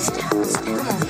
Come on.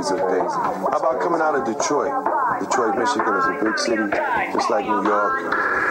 Which is which is uh, a really good thing. How about coming out of Detroit? Detroit, Michigan is a big city, just like New York.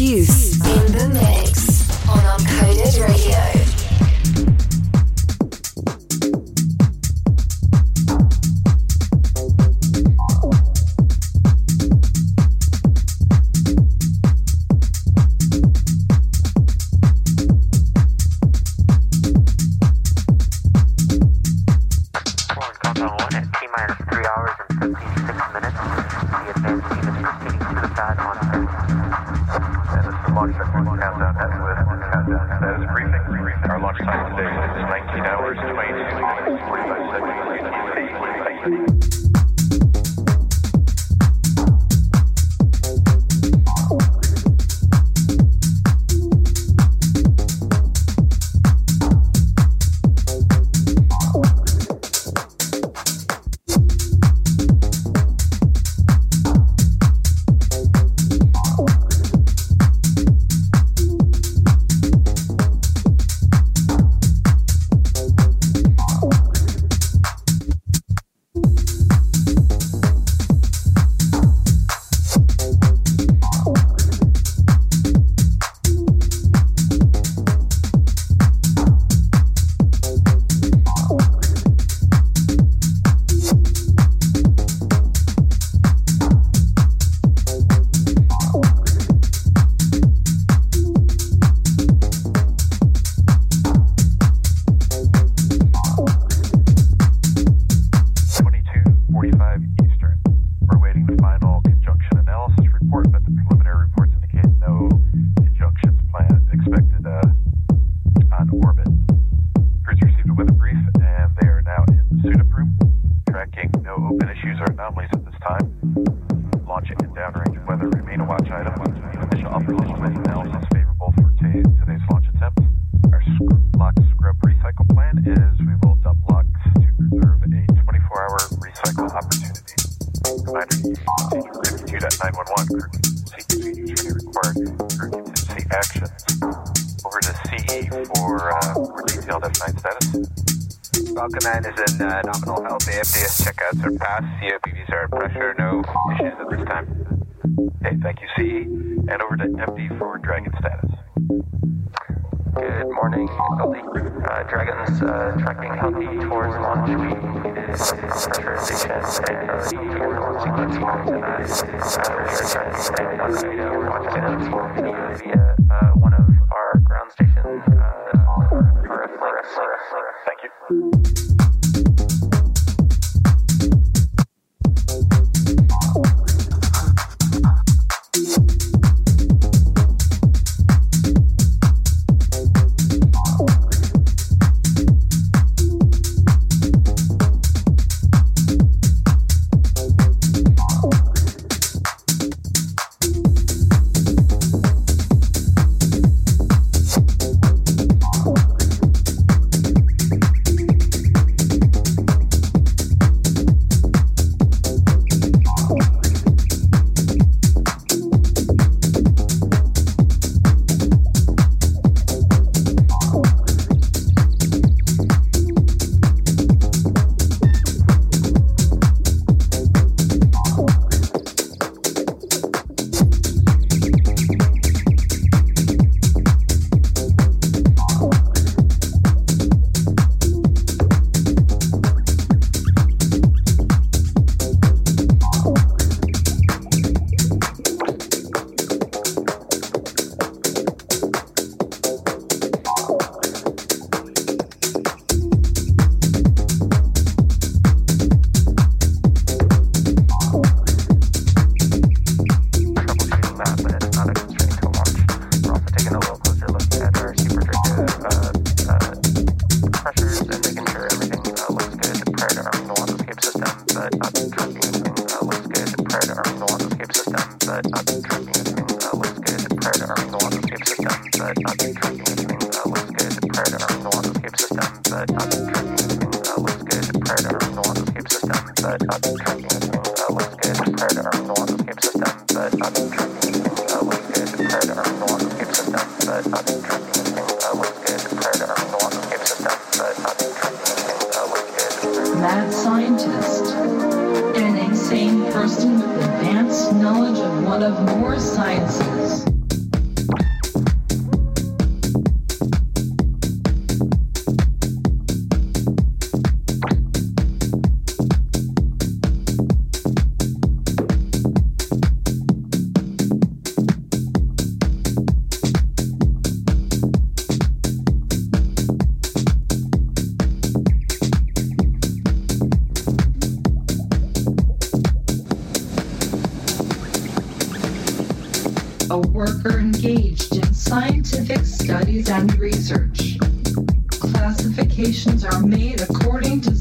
use. with a brief, and they are now in the suit room, tracking no open issues or anomalies at this time. Launching in downrange weather remain a watch item. Initial upper level analysis favorable for today's launch attempt. Our LOX scrub recycle plan is we will dump LOX to preserve a 24-hour recycle opportunity. Reminder, continue 2.911 group contingency required. Group contingency actions. Field F9 status. Falcon 9 is in uh, nominal health. The FTS checkouts are passed. COPVs are at pressure. No issues at this time. Okay, thank you, CE. And over to MD for Dragon status. Good morning, Uh, Dragon's uh, tracking healthy towards launch. We are pressurization and uh, towards and on the. We're watching via uh, one of our ground stations. Uh, Thank you.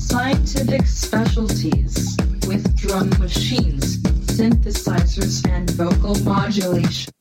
scientific specialties with drum machines, synthesizers, and vocal modulation.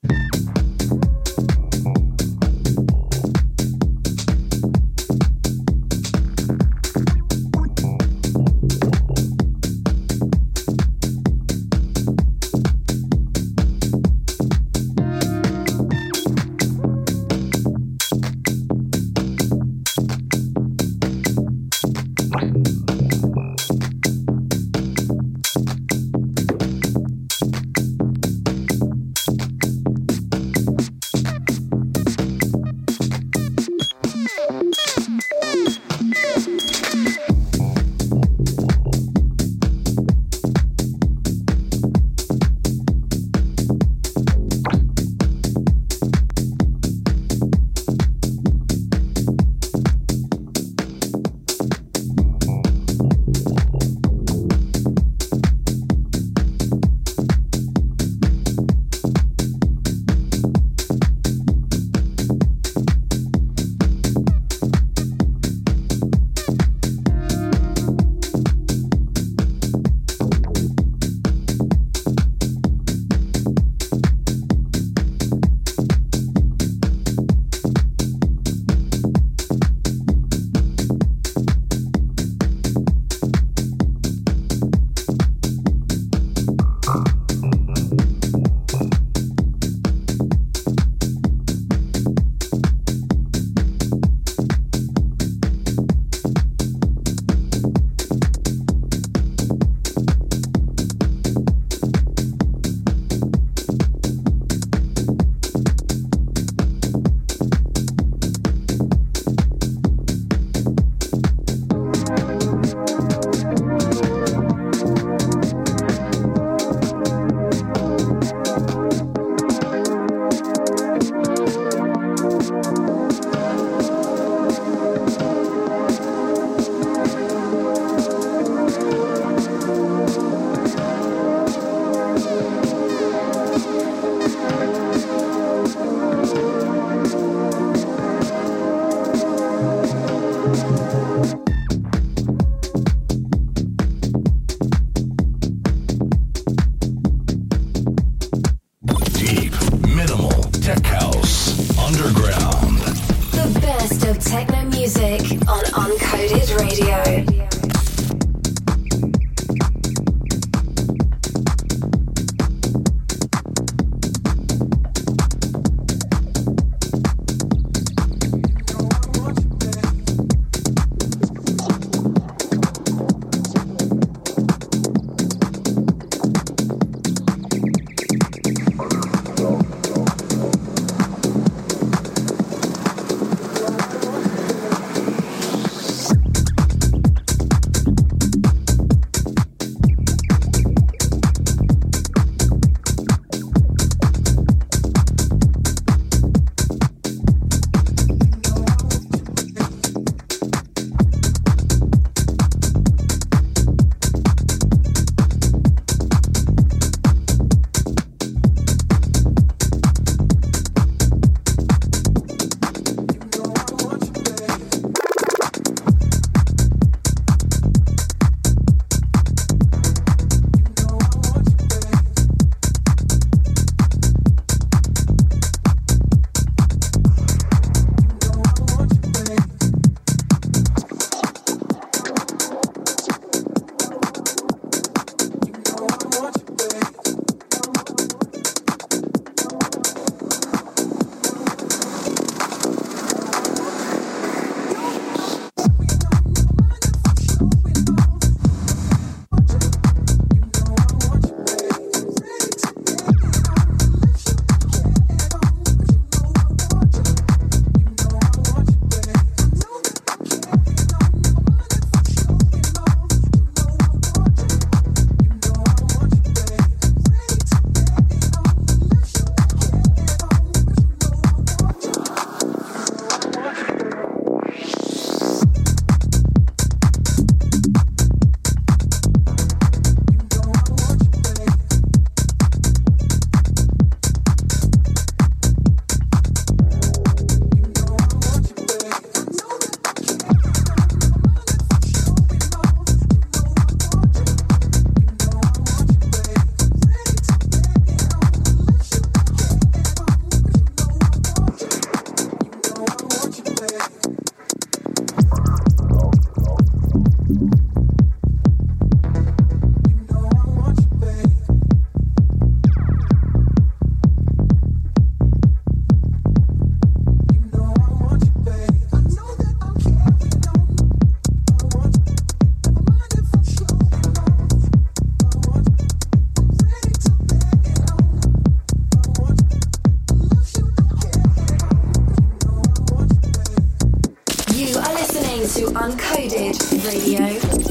Into Uncoded Radio.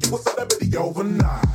It was a celebrity overnight.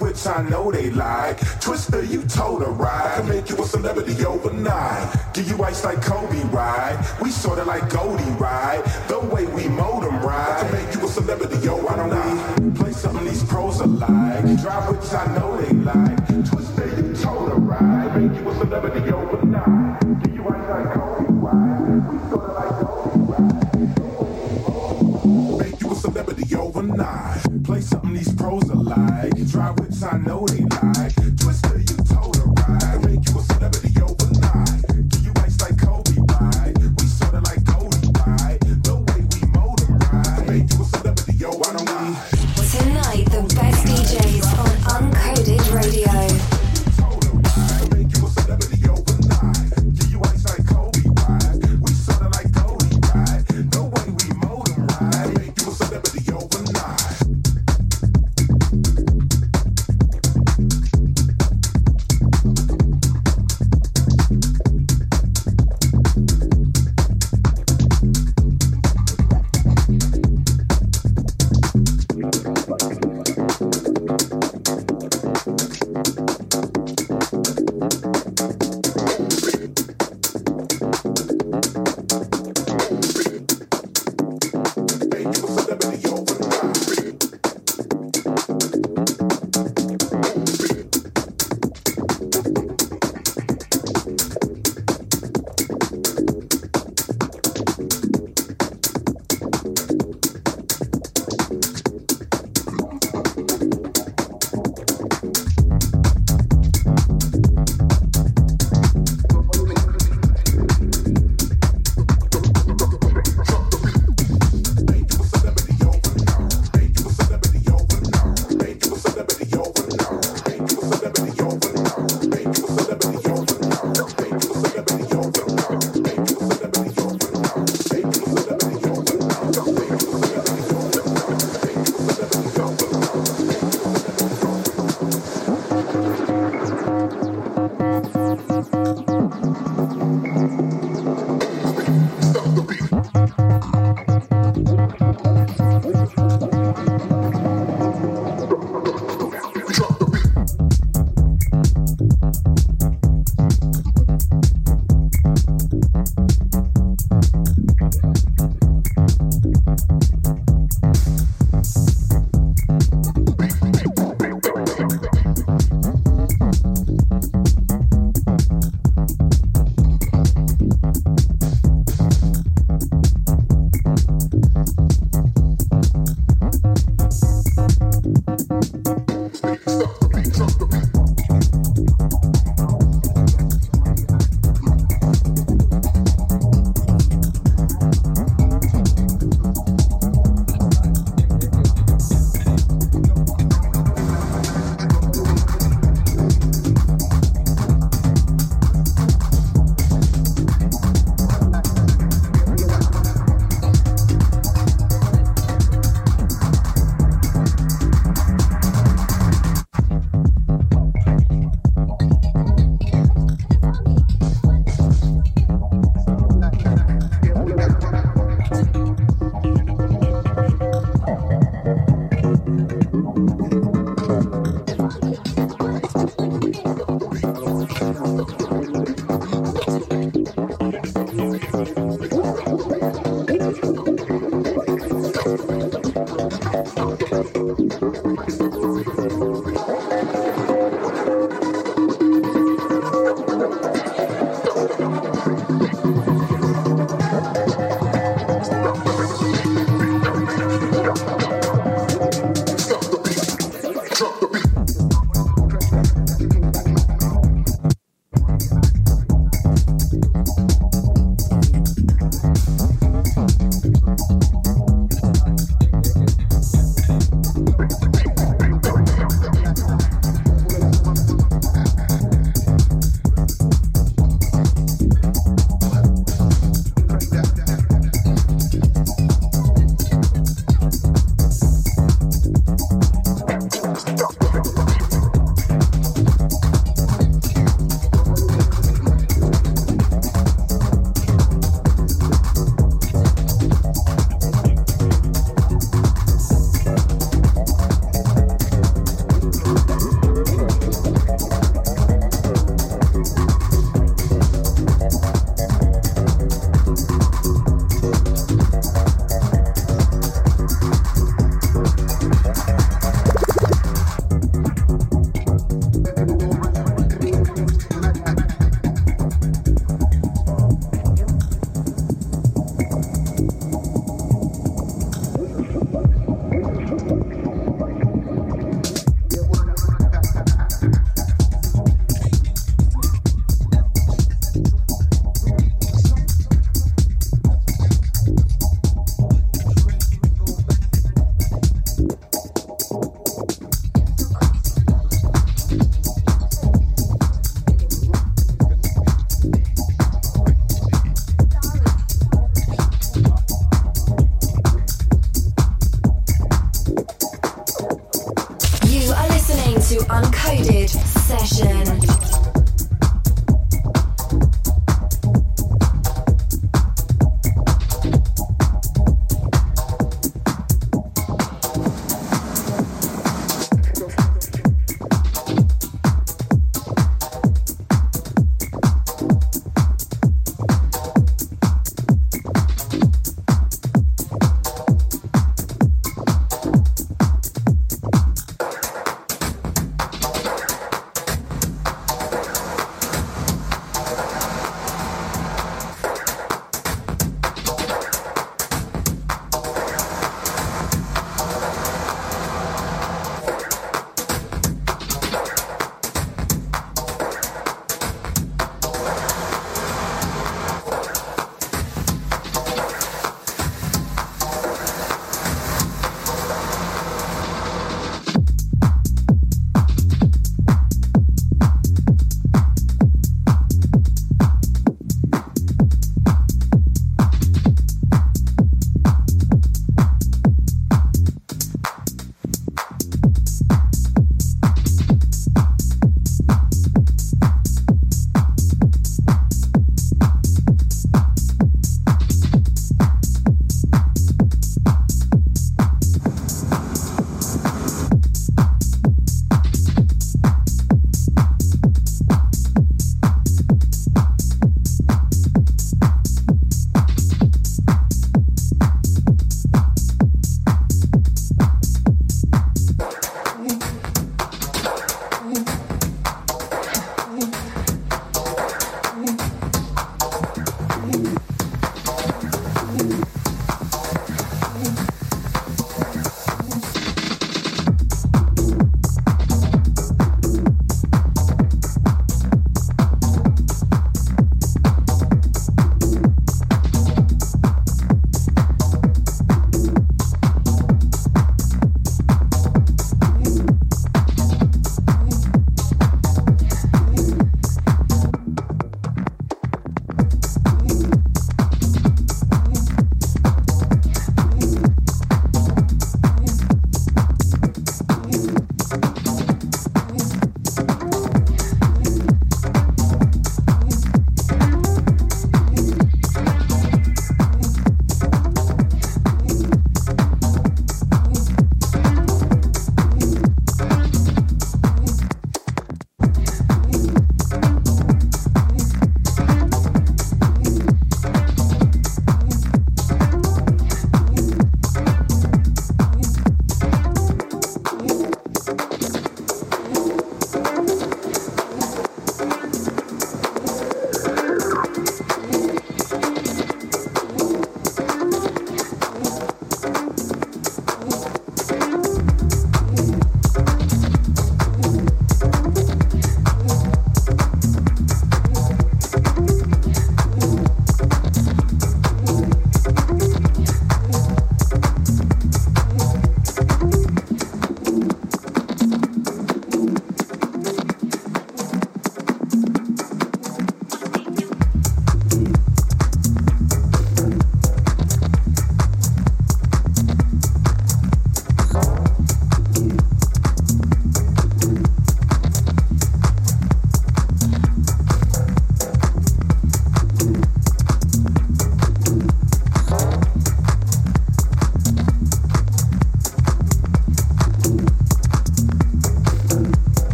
Which I know they like. Twister, you told a ride. Can make you a celebrity overnight. Give you ice like Kobe ride. We sorta like Goldie ride. The way we mold them ride. Can make you a celebrity overnight. Play something these pros alike. Drive which I know I know they